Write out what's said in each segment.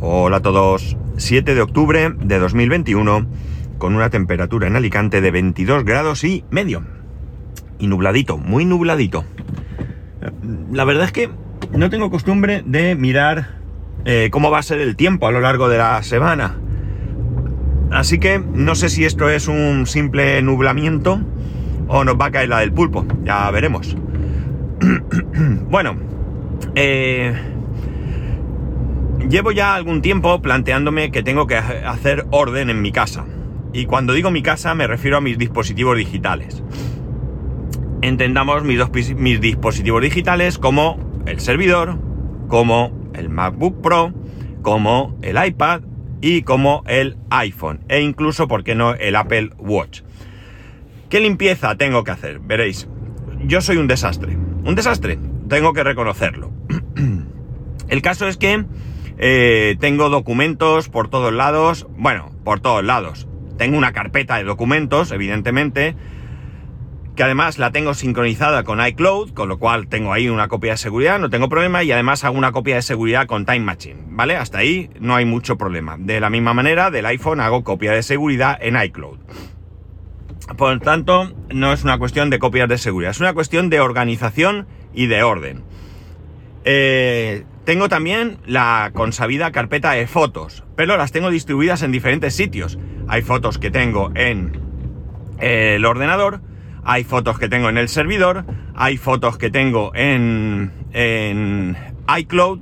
Hola a todos. 7 de octubre de 2021 con una temperatura en Alicante de 22 grados y medio. Y nubladito, muy nubladito. La verdad es que no tengo costumbre de mirar eh, cómo va a ser el tiempo a lo largo de la semana. Así que no sé si esto es un simple nublamiento o nos va a caer la del pulpo. Ya veremos. bueno, eh, Llevo ya algún tiempo planteándome que tengo que hacer orden en mi casa. Y cuando digo mi casa me refiero a mis dispositivos digitales. Entendamos mis, dispositivos digitales como el servidor, como el MacBook Pro, como el iPad y como el iPhone. E incluso, ¿por qué no?, el Apple Watch. ¿Qué limpieza tengo que hacer? Veréis, yo soy un desastre. Un desastre, tengo que reconocerlo. el caso es que eh, tengo documentos por todos lados. Bueno, por todos lados. Tengo una carpeta de documentos, evidentemente. Que además la tengo sincronizada con iCloud, con lo cual tengo ahí una copia de seguridad, no tengo problema. Y además hago una copia de seguridad con Time Machine, ¿vale? Hasta ahí no hay mucho problema. De la misma manera, del iPhone hago copia de seguridad en iCloud. Por lo tanto, no es una cuestión de copias de seguridad, es una cuestión de organización y de orden. Eh, tengo también la consabida carpeta de fotos, pero las tengo distribuidas en diferentes sitios. Hay fotos que tengo en el ordenador, hay fotos que tengo en el servidor, hay fotos que tengo en, iCloud,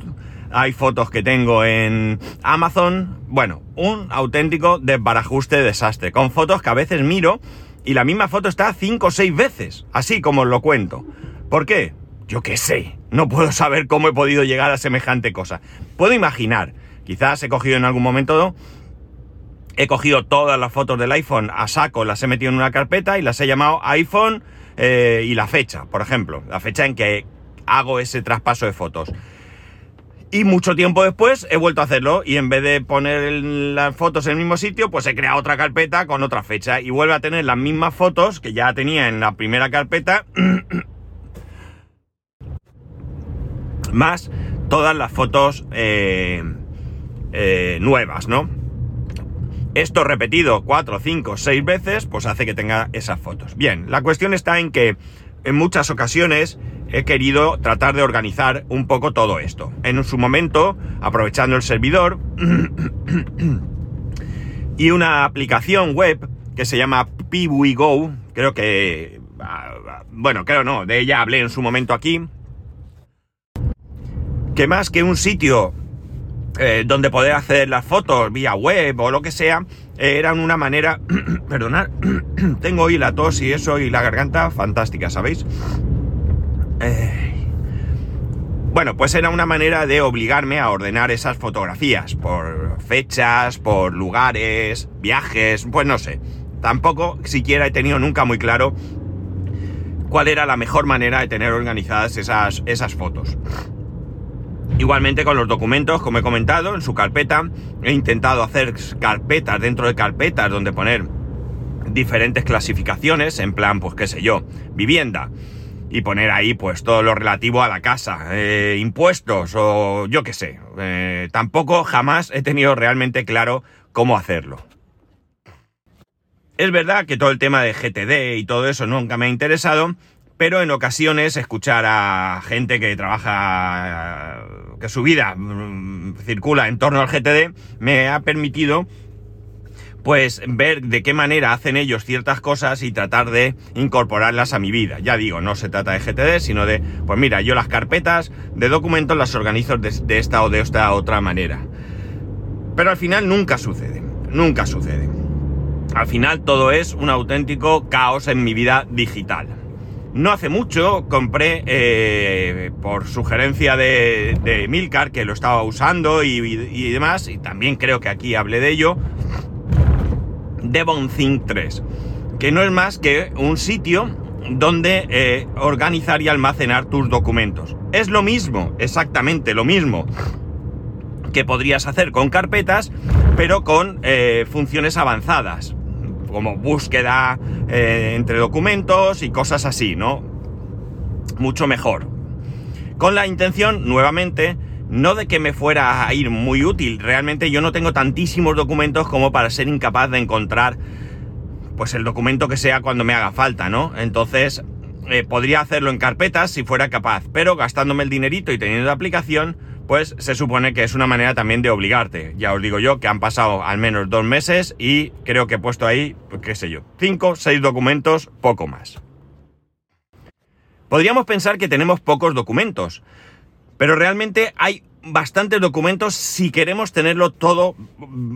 hay fotos que tengo en Amazon. Bueno, un auténtico desbarajuste desastre, con fotos que a veces miro y la misma foto está cinco o seis veces, así como os lo cuento. ¿Por qué? Yo qué sé, no puedo saber cómo he podido llegar a semejante cosa. Puedo imaginar, quizás he cogido en algún momento, he cogido todas las fotos del iPhone a saco, las he metido en una carpeta y las he llamado iPhone eh, y la fecha, por ejemplo, la fecha en que hago ese traspaso de fotos. Y mucho tiempo después he vuelto a hacerlo y en vez de poner las fotos en el mismo sitio, pues he creado otra carpeta con otra fecha y vuelve a tener las mismas fotos que ya tenía en la primera carpeta más todas las fotos eh, eh, nuevas, ¿no? Esto repetido 4, 5, 6 veces, pues hace que tenga esas fotos. Bien, la cuestión está en que en muchas ocasiones he querido tratar de organizar un poco todo esto. En su momento, aprovechando el servidor y una aplicación web que se llama PiwiGo, creo que... Ah, bueno, creo no, de ella hablé en su momento aquí, que más que un sitio eh, donde poder hacer las fotos vía web o lo que sea, eh, eran una manera, perdonad, tengo hoy la tos y eso y la garganta fantástica, ¿sabéis? Eh, bueno, pues era una manera de obligarme a ordenar esas fotografías por fechas, por lugares, viajes, pues no sé. Tampoco siquiera he tenido nunca muy claro cuál era la mejor manera de tener organizadas esas, esas fotos. Igualmente con los documentos, como he comentado, en su carpeta, he intentado hacer carpetas dentro de carpetas donde poner diferentes clasificaciones, en plan, pues qué sé yo, vivienda, y poner ahí pues todo lo relativo a la casa, eh, impuestos o yo qué sé. Eh, tampoco jamás he tenido realmente claro cómo hacerlo. Es verdad que todo el tema de GTD y todo eso nunca me ha interesado, pero en ocasiones escuchar a gente que trabaja, que su vida mm, circula en torno al GTD, me ha permitido pues ver de qué manera hacen ellos ciertas cosas y tratar de incorporarlas a mi vida. Ya digo, no se trata de GTD, sino de, pues mira, yo las carpetas de documentos las organizo de, de esta o de esta otra manera. Pero al final nunca sucede, nunca sucede. Al final todo es un auténtico caos en mi vida digital. No hace mucho compré, eh, por sugerencia de, de, Milcar, que lo estaba usando y, demás, y también creo que aquí hablé de ello, Devon 3, que no es más que un sitio donde eh, organizar y almacenar tus documentos. Es lo mismo, exactamente lo mismo que podrías hacer con carpetas, pero con eh, funciones avanzadas como búsqueda eh, entre documentos y cosas así, ¿no? Mucho mejor. Con la intención, nuevamente, no de que me fuera a ir muy útil, realmente yo no tengo tantísimos documentos como para ser incapaz de encontrar pues el documento que sea cuando me haga falta, ¿no? Entonces, eh, podría hacerlo en carpetas si fuera capaz, pero gastándome el dinerito y teniendo la aplicación, pues se supone que es una manera también de obligarte. Ya os digo yo que han pasado al menos dos meses y creo que he puesto ahí, pues, qué sé yo, cinco, seis documentos, poco más. Podríamos pensar que tenemos pocos documentos, pero realmente hay bastantes documentos si queremos tenerlo todo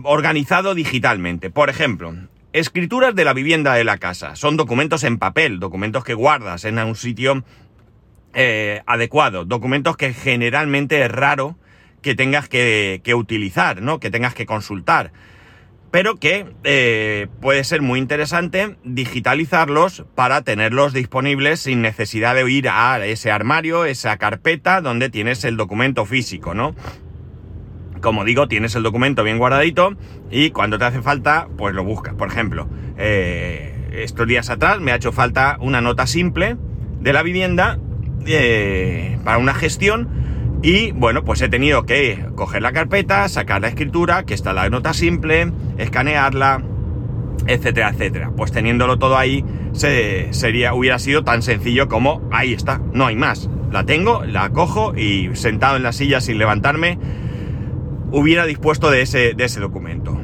organizado digitalmente. Por ejemplo, escrituras de la vivienda de la casa. Son documentos en papel, documentos que guardas en un sitio eh, adecuado, documentos que generalmente es raro que tengas que, utilizar, ¿no? Que tengas que consultar. Pero que eh, puede ser muy interesante digitalizarlos para tenerlos disponibles sin necesidad de ir a ese armario, esa carpeta donde tienes el documento físico, ¿no? Como digo, tienes el documento bien guardadito y cuando te hace falta, pues lo buscas. Por ejemplo, eh, estos días atrás me ha hecho falta una nota simple de la vivienda para una gestión y bueno, pues he tenido que coger la carpeta, sacar la escritura, que está la nota simple, escanearla, etcétera, etcétera. Pues teniéndolo todo ahí, se, sería, hubiera sido tan sencillo como ahí está, no hay más. La tengo, la cojo y sentado en la silla sin levantarme, hubiera dispuesto de ese, de ese documento.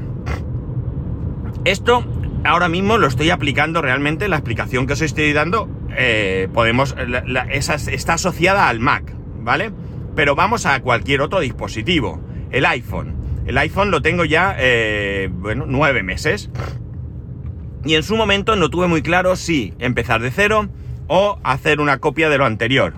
Esto ahora mismo lo estoy aplicando realmente, la explicación que os estoy dando eh, podemos, está asociada al Mac, ¿vale? Pero vamos a cualquier otro dispositivo. El iPhone. El iPhone lo tengo ya, eh, bueno, nueve meses. Y en su momento no tuve muy claro si empezar de cero o hacer una copia de lo anterior.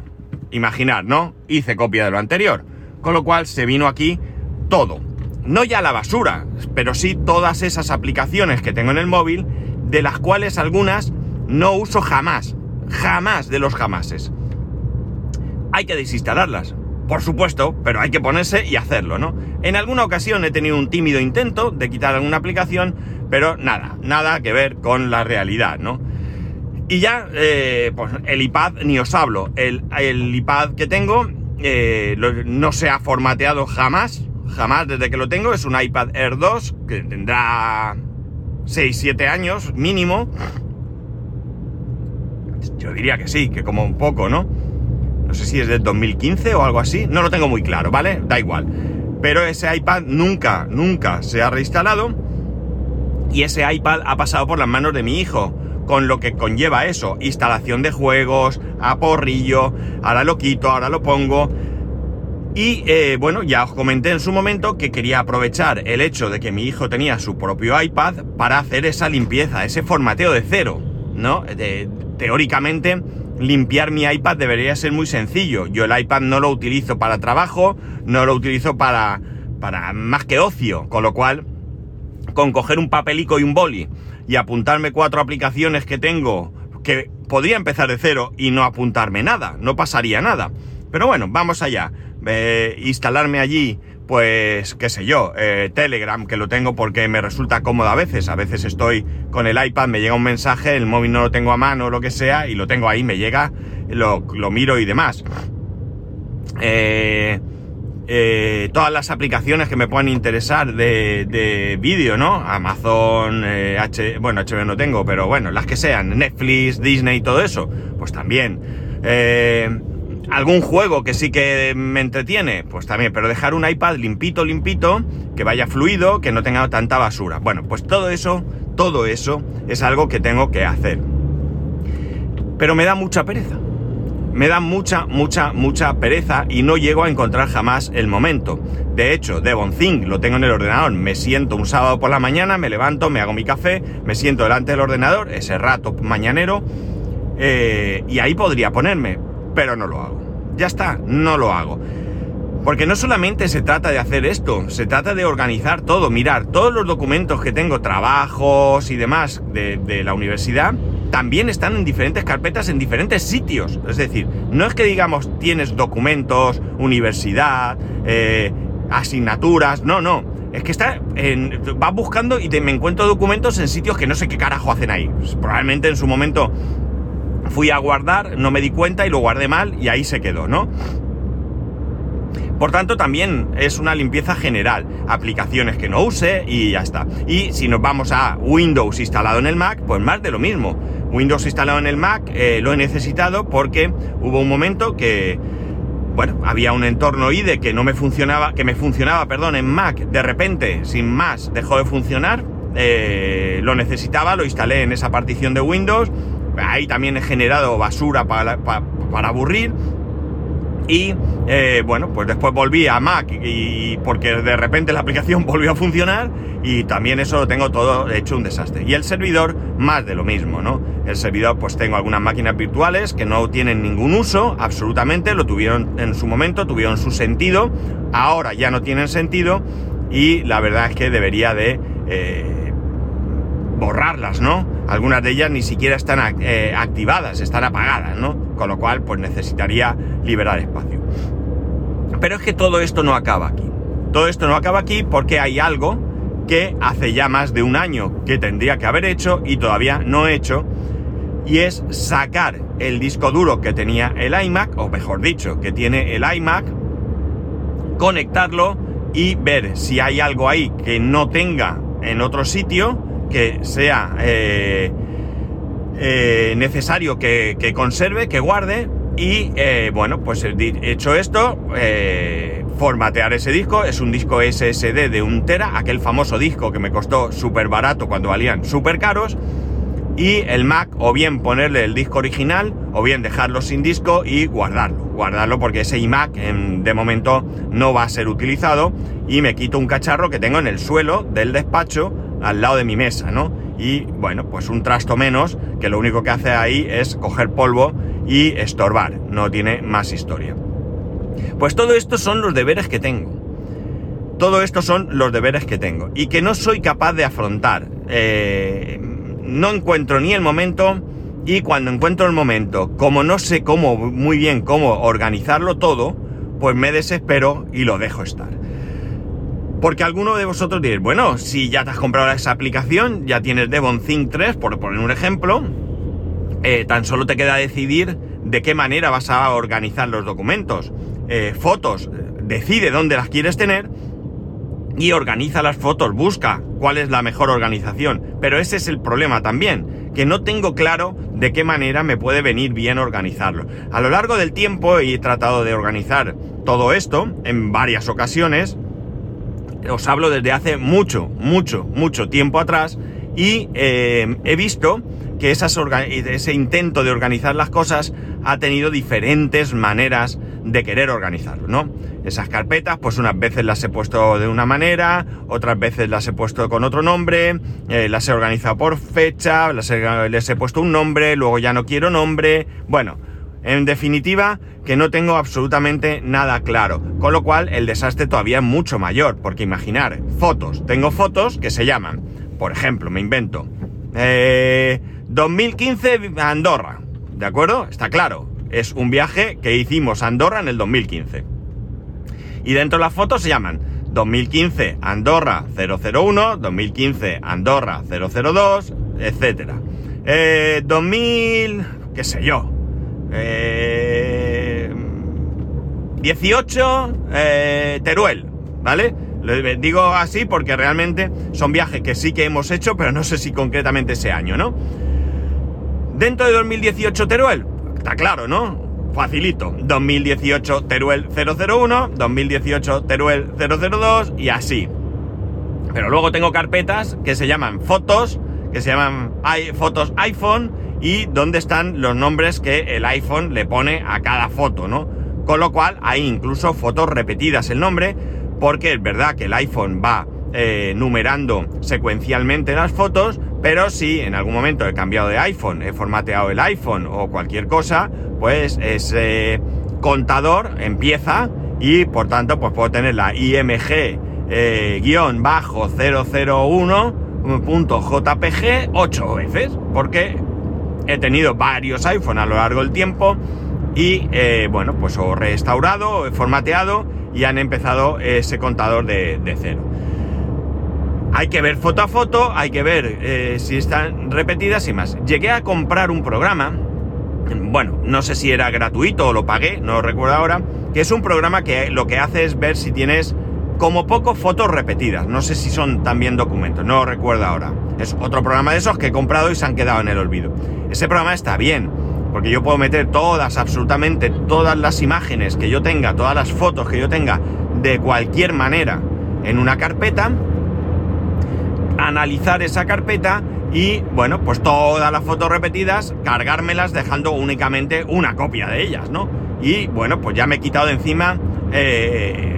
Imaginar, ¿no? Hice copia de lo anterior. Con lo cual se vino aquí todo. No ya la basura, pero sí todas esas aplicaciones que tengo en el móvil, de las cuales algunas no uso jamás jamás de los jamases. Hay que desinstalarlas, por supuesto, pero hay que ponerse y hacerlo, ¿no? En alguna ocasión he tenido un tímido intento de quitar alguna aplicación, pero nada, nada que ver con la realidad, ¿no? Y ya, eh, pues el iPad ni os hablo. El, iPad que tengo eh, no se ha formateado jamás, jamás desde que lo tengo. Es un iPad Air 2 que tendrá 6-7 años mínimo. Yo diría que sí, que como un poco, ¿no? No sé si es del 2015 o algo así, no lo tengo muy claro, ¿vale? Da igual. Pero ese iPad nunca, nunca se ha reinstalado y ese iPad ha pasado por las manos de mi hijo, con lo que conlleva eso, instalación de juegos, a porrillo, ahora lo quito, ahora lo pongo. Y eh, bueno, ya os comenté en su momento que quería aprovechar el hecho de que mi hijo tenía su propio iPad para hacer esa limpieza, ese formateo de cero, ¿no? De, teóricamente limpiar mi iPad debería ser muy sencillo. Yo el iPad no lo utilizo para trabajo, no lo utilizo para, para más que ocio, con lo cual, con coger un papelico y un boli y apuntarme cuatro aplicaciones que tengo, que podría empezar de cero y no apuntarme nada, no pasaría nada. Pero bueno, vamos allá. instalarme allí pues qué sé yo, eh, Telegram, que lo tengo porque me resulta cómodo a veces. A veces estoy con el iPad, me llega un mensaje, el móvil no lo tengo a mano o lo que sea, y lo tengo ahí, me llega, lo, miro y demás. Eh, eh, todas las aplicaciones que me puedan interesar de, de vídeo, ¿no? Amazon, H, bueno, HBO no tengo, pero bueno, las que sean, Netflix, Disney, todo eso, pues también. ¿Algún juego que sí que me entretiene? Pues también, pero dejar un iPad limpito, limpito, que vaya fluido, que no tenga tanta basura. Bueno, pues todo eso, todo eso es algo que tengo que hacer. Pero me da mucha pereza. Me da mucha, mucha, mucha pereza y no llego a encontrar jamás el momento. De hecho, Devon Think lo tengo en el ordenador. Me siento un sábado por la mañana, me levanto, me hago mi café, me siento delante del ordenador, ese rato mañanero, eh, y ahí podría ponerme, pero no lo hago ya está, no lo hago. Porque no solamente se trata de hacer esto, se trata de organizar todo, mirar todos los documentos que tengo, trabajos y demás de, la universidad, también están en diferentes carpetas en diferentes sitios. Es decir, no es que digamos tienes documentos, universidad, eh, asignaturas, no, no. Es que está en, vas buscando y te, me encuentro documentos en sitios que no sé qué carajo hacen ahí. Pues probablemente en su momento fui a guardar, no me di cuenta y lo guardé mal y ahí se quedó, ¿no? Por tanto, también es una limpieza general. Aplicaciones que no use y ya está. Y si nos vamos a Windows instalado en el Mac, pues más de lo mismo. Windows instalado en el Mac eh, lo he necesitado porque hubo un momento que, bueno, había un entorno IDE que no me funcionaba, que me funcionaba, perdón, en Mac. De repente, sin más, dejó de funcionar. Eh, lo necesitaba, lo instalé en esa partición de Windows. Ahí también he generado basura para, para aburrir y eh, bueno, pues después volví a Mac y, porque de repente la aplicación volvió a funcionar y también eso lo tengo todo hecho un desastre. Y el servidor, más de lo mismo, ¿no? El servidor, pues tengo algunas máquinas virtuales que no tienen ningún uso, absolutamente, lo tuvieron en su momento, tuvieron su sentido, ahora ya no tienen sentido y la verdad es que debería de eh, borrarlas, ¿no? Algunas de ellas ni siquiera están eh, activadas, están apagadas, ¿no? con lo cual pues necesitaría liberar espacio. Pero es que todo esto no acaba aquí. Todo esto no acaba aquí porque hay algo que hace ya más de un año que tendría que haber hecho y todavía no he hecho, y es sacar el disco duro que tenía el iMac, o mejor dicho, que tiene el iMac, conectarlo y ver si hay algo ahí que no tenga en otro sitio, que sea eh, eh, necesario que, conserve, que guarde y eh, bueno, pues hecho esto, formatear ese disco, es un disco SSD de un tera, aquel famoso disco que me costó súper barato cuando valían súper caros y el Mac o bien ponerle el disco original o bien dejarlo sin disco y guardarlo, guardarlo porque ese iMac de momento no va a ser utilizado. Y me quito un cacharro que tengo en el suelo del despacho al lado de mi mesa, ¿no? y bueno, pues un trasto menos que lo único que hace ahí es coger polvo y estorbar, no tiene más historia. Pues todo esto son los deberes que tengo. Todo esto son los deberes que tengo y que no soy capaz de afrontar. Eh, no encuentro ni el momento y cuando encuentro el momento, como no sé cómo muy bien cómo organizarlo todo, pues me desespero y lo dejo estar. Porque alguno de vosotros diréis, bueno, si ya te has comprado esa aplicación, ya tienes Devon Think 3, por poner un ejemplo, eh, tan solo te queda decidir de qué manera vas a organizar los documentos. Eh, fotos, decide dónde las quieres tener y organiza las fotos, busca cuál es la mejor organización. Pero ese es el problema también, que no tengo claro de qué manera me puede venir bien organizarlo. A lo largo del tiempo he tratado de organizar todo esto en varias ocasiones, os hablo desde hace mucho, mucho, mucho tiempo atrás y eh, he visto que ese intento de organizar las cosas ha tenido diferentes maneras de querer organizarlo, ¿no? Esas carpetas, pues unas veces las he puesto de una manera, otras veces las he puesto con otro nombre, eh, las he organizado por fecha, las les he puesto un nombre, luego ya no quiero nombre, bueno, en definitiva, que no tengo absolutamente nada claro, con lo cual el desastre todavía es mucho mayor, porque imaginar, fotos, tengo fotos que se llaman, por ejemplo, me invento, 2015 eh, Andorra, ¿de acuerdo? Está claro, es un viaje que hicimos a Andorra en el 2015. Y dentro de las fotos se llaman 2015 Andorra 001, 2015 Andorra 002, etc. 2000, qué sé yo, 18, eh, eh, Teruel, ¿vale? Digo así porque realmente son viajes que sí que hemos hecho, pero no sé si concretamente ese año, ¿no? Dentro de 2018 Teruel, está claro, ¿no? Facilito. 2018 Teruel 001, 2018 Teruel 002 y así. Pero luego tengo carpetas que se llaman fotos, que se llaman fotos iPhone y dónde están los nombres que el iPhone le pone a cada foto, ¿no? Con lo cual hay incluso fotos repetidas el nombre, porque es verdad que el iPhone va eh, numerando secuencialmente las fotos, pero si en algún momento he cambiado de iPhone, he formateado el iPhone o cualquier cosa, pues ese contador empieza y por tanto pues puedo tener la IMG eh, guion bajo 001.jpg 8 veces, porque he tenido varios iPhone a lo largo del tiempo y eh, bueno, pues o restaurado, o formateado y han empezado ese contador de, cero. Hay que ver foto a foto, hay que ver eh, si están repetidas y más. Llegué a comprar un programa bueno, no sé si era gratuito o lo pagué, no recuerdo ahora, que es un programa que lo que hace es ver si tienes como poco fotos repetidas. No sé si son también documentos, no recuerdo ahora. Es otro programa de esos que he comprado y se han quedado en el olvido. Ese programa está bien, porque yo puedo meter todas, absolutamente todas las imágenes que yo tenga, todas las fotos que yo tenga de cualquier manera en una carpeta, analizar esa carpeta y, bueno, pues todas las fotos repetidas, cargármelas dejando únicamente una copia de ellas, ¿no? Y, bueno, pues ya me he quitado de encima eh,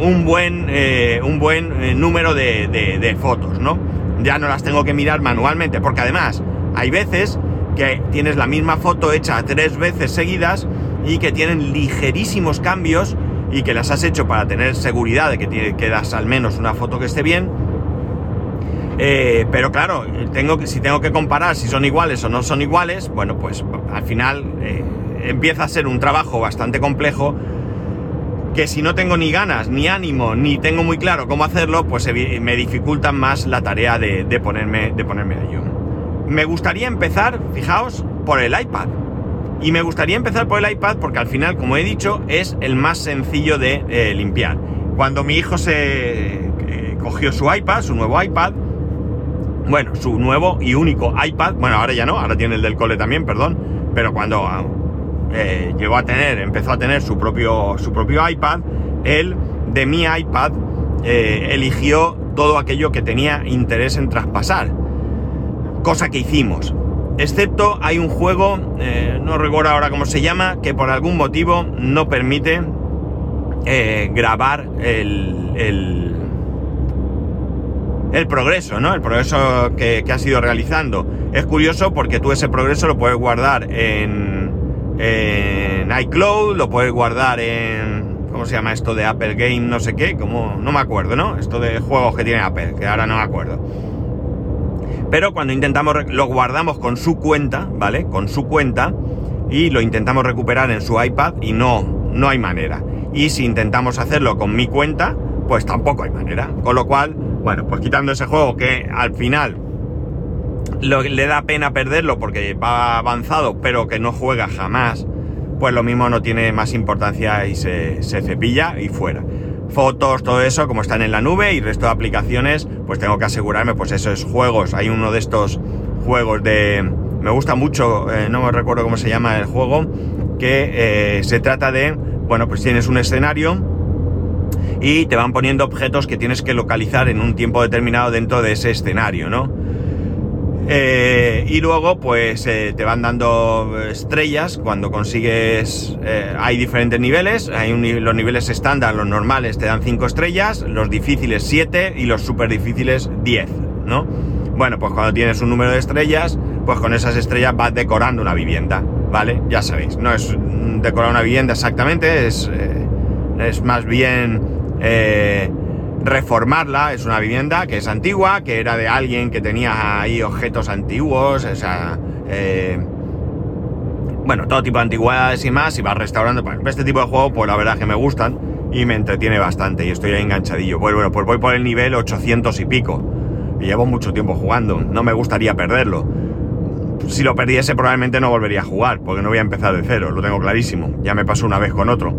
un buen, eh, un buen eh, número de, de fotos, ¿no? Ya no las tengo que mirar manualmente, porque además hay veces que tienes la misma foto hecha tres veces seguidas y que tienen ligerísimos cambios y que las has hecho para tener seguridad de que, quedas al menos una foto que esté bien. Eh, pero claro, tengo que, si tengo que comparar si son iguales o no son iguales, bueno, pues al final eh, empieza a ser un trabajo bastante complejo que si no tengo ni ganas, ni ánimo, ni tengo muy claro cómo hacerlo, pues me dificultan más la tarea de, ponerme, de ponerme a ello. Me gustaría empezar, fijaos, por el iPad. Y me gustaría empezar por el iPad porque al final, como he dicho, es el más sencillo de eh, limpiar. Cuando mi hijo se eh, cogió su iPad, su nuevo iPad, bueno, su nuevo y único iPad, bueno, ahora ya no, ahora tiene el del cole también, perdón, pero cuando eh, llegó a tener, empezó a tener su propio, su propio iPad, él de mi iPad eligió todo aquello que tenía interés en traspasar, cosa que hicimos. Excepto hay un juego, eh, no recuerdo ahora cómo se llama, que por algún motivo no permite eh, grabar el, el, progreso, ¿no? El progreso que, que has ido realizando. Es curioso porque tú ese progreso lo puedes guardar en, en iCloud, lo puedes guardar en... ¿Cómo se llama esto de Apple Game? No sé qué, como... No me acuerdo, ¿no? Esto de juegos que tiene Apple, que ahora no me acuerdo. Pero cuando intentamos, lo guardamos con su cuenta, ¿vale? Con su cuenta y lo intentamos recuperar en su iPad y no, no hay manera. Y si intentamos hacerlo con mi cuenta, pues tampoco hay manera. Con lo cual, bueno, pues quitando ese juego que al final le da pena perderlo porque va avanzado, pero que no juega jamás, pues lo mismo no tiene más importancia y se, se cepilla y fuera fotos, todo eso, como están en la nube y resto de aplicaciones, pues tengo que asegurarme, pues esos juegos. Hay uno de estos juegos de... Me gusta mucho, eh, no me recuerdo cómo se llama el juego, que eh, se trata de, bueno, pues tienes un escenario y te van poniendo objetos que tienes que localizar en un tiempo determinado dentro de ese escenario, ¿no? Eh, y luego, pues eh, te van dando estrellas cuando consigues. Eh, hay diferentes niveles. Hay los niveles estándar, los normales, te dan 5 estrellas, los difíciles 7 y los super difíciles 10, ¿no? Bueno, pues cuando tienes un número de estrellas, pues con esas estrellas vas decorando una vivienda, ¿vale? Ya sabéis, no es decorar una vivienda exactamente, es, es más bien reformarla. Es una vivienda que es antigua, que era de alguien que tenía ahí objetos antiguos, o sea, eh, bueno, todo tipo de antigüedades y más, y va restaurando. Este tipo de juego, pues la verdad que me gustan y me entretiene bastante y estoy ahí enganchadillo. Pues bueno, pues voy por el nivel 800 y pico. Y llevo mucho tiempo jugando, no me gustaría perderlo. Si lo perdiese probablemente no volvería a jugar, porque no voy a empezar de cero, lo tengo clarísimo. Ya me pasó una vez con otro.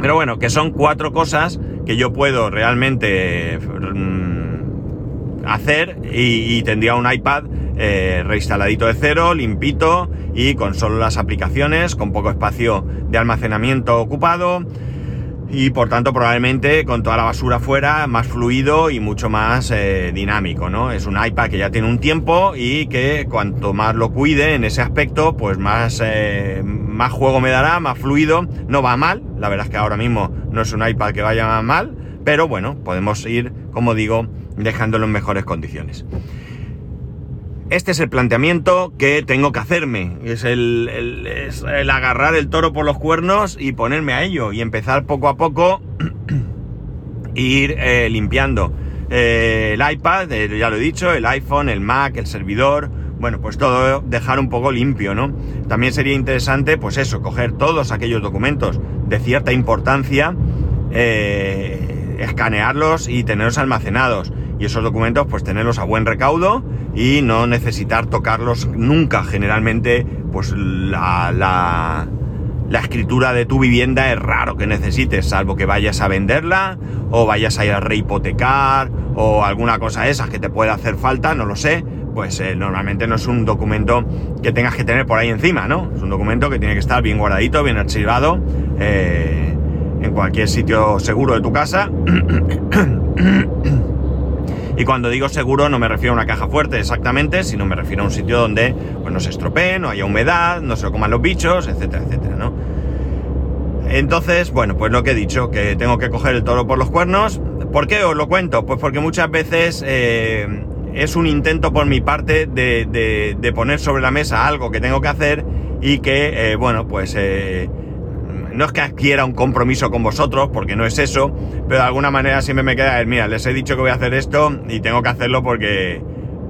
Pero bueno, que son cuatro cosas que yo puedo realmente mm, hacer y, tendría un iPad eh, reinstaladito de cero, limpito y con solo las aplicaciones, con poco espacio de almacenamiento ocupado y por tanto probablemente con toda la basura fuera más fluido y mucho más eh, dinámico, ¿no? Es un iPad que ya tiene un tiempo y que cuanto más lo cuide en ese aspecto, pues más, eh, más juego me dará, más fluido, no va mal, la verdad es que ahora mismo no es un iPad que vaya mal, pero bueno, podemos ir, como digo, dejándolo en mejores condiciones. Este es el planteamiento que tengo que hacerme. Es el, agarrar el toro por los cuernos y ponerme a ello. Y empezar poco a poco ir eh, limpiando eh, el iPad, eh, ya lo he dicho, el iPhone, el Mac, el servidor. Bueno, pues todo dejar un poco limpio, ¿no? También sería interesante, pues eso, coger todos aquellos documentos de cierta importancia, escanearlos y tenerlos almacenados y esos documentos pues tenerlos a buen recaudo y no necesitar tocarlos nunca. Generalmente pues la, la, la escritura de tu vivienda es raro que necesites, salvo que vayas a venderla o vayas a ir a rehipotecar o alguna cosa de esas que te pueda hacer falta, no lo sé, pues eh, normalmente no es un documento que tengas que tener por ahí encima, ¿no? Es un documento que tiene que estar bien guardadito, bien archivado, eh, en cualquier sitio seguro de tu casa. y cuando digo seguro no me refiero a una caja fuerte exactamente, sino me refiero a un sitio donde pues, no se estropee, no haya humedad, no se lo coman los bichos, etcétera, etcétera, ¿no? Entonces, bueno, pues lo que he dicho, que tengo que coger el toro por los cuernos. ¿Por qué os lo cuento? Pues porque muchas veces eh, es un intento por mi parte de, poner sobre la mesa algo que tengo que hacer y que, eh, bueno, pues eh, no es que adquiera un compromiso con vosotros, porque no es eso, pero de alguna manera siempre me queda el, mira, les he dicho que voy a hacer esto y tengo que hacerlo porque,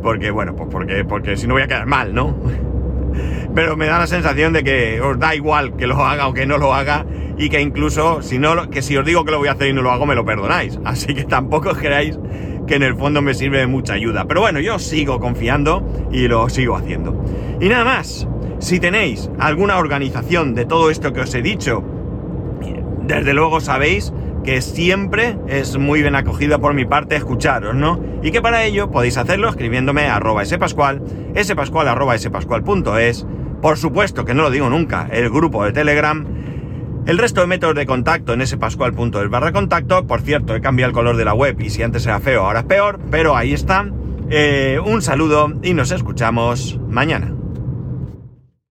porque bueno, pues porque, porque si no voy a quedar mal, ¿no? Pero me da la sensación de que os da igual que lo haga o que no lo haga y que incluso si no, que si os digo que lo voy a hacer y no lo hago, me lo perdonáis. Así que tampoco os creáis que en el fondo me sirve de mucha ayuda. Pero bueno, yo sigo confiando y lo sigo haciendo. Y nada más, si tenéis alguna organización de todo esto que os he dicho, desde luego sabéis que siempre es muy bien acogido por mi parte escucharos, ¿no? Y que para ello podéis hacerlo escribiéndome a arroba spascual, spascual arroba spascual.es, por supuesto que no lo digo nunca, el grupo de Telegram, el resto de métodos de contacto en spascual.es barra contacto, por cierto, he cambiado el color de la web y si antes era feo, ahora es peor, pero ahí está. Eh, un saludo y nos escuchamos mañana.